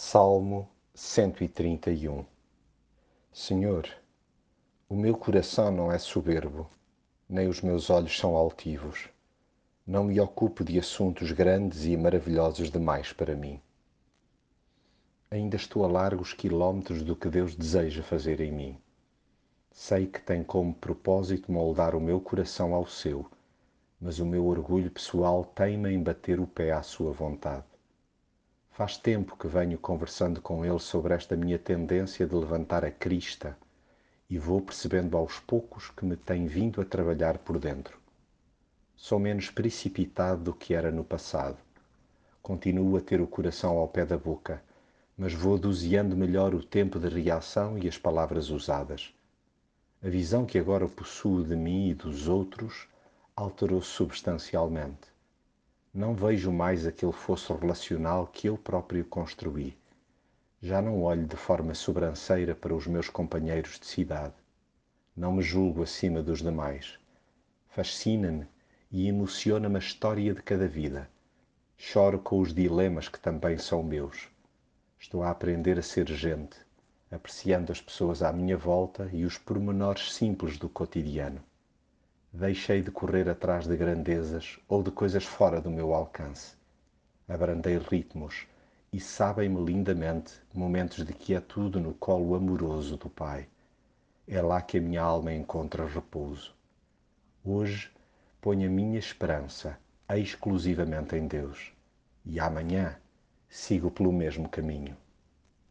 Salmo 131 Senhor, o meu coração não é soberbo, nem os meus olhos são altivos. Não me ocupo de assuntos grandes e maravilhosos demais para mim. Ainda estou a largos quilómetros do que Deus deseja fazer em mim. Sei que tem como propósito moldar o meu coração ao seu, mas o meu orgulho pessoal teima em bater o pé à sua vontade. Faz tempo que venho conversando com ele sobre esta minha tendência de levantar a crista e vou percebendo aos poucos que me tem vindo a trabalhar por dentro. Sou menos precipitado do que era no passado. Continuo a ter o coração ao pé da boca, mas vou doseando melhor o tempo de reação e as palavras usadas. A visão que agora possuo de mim e dos outros alterou-se substancialmente não vejo mais aquele fosso relacional que eu próprio construí. Já não olho de forma sobranceira para os meus companheiros de cidade. Não me julgo acima dos demais. Fascina-me e emociona-me a história de cada vida. Choro com os dilemas que também são meus. Estou a aprender a ser gente, apreciando as pessoas à minha volta e os pormenores simples do cotidiano. Deixei de correr atrás de grandezas ou de coisas fora do meu alcance. Abrandei ritmos e sabem-me lindamente momentos de quietude no colo amoroso do Pai. É lá que a minha alma encontra repouso. Hoje ponho a minha esperança exclusivamente em Deus e amanhã sigo pelo mesmo caminho.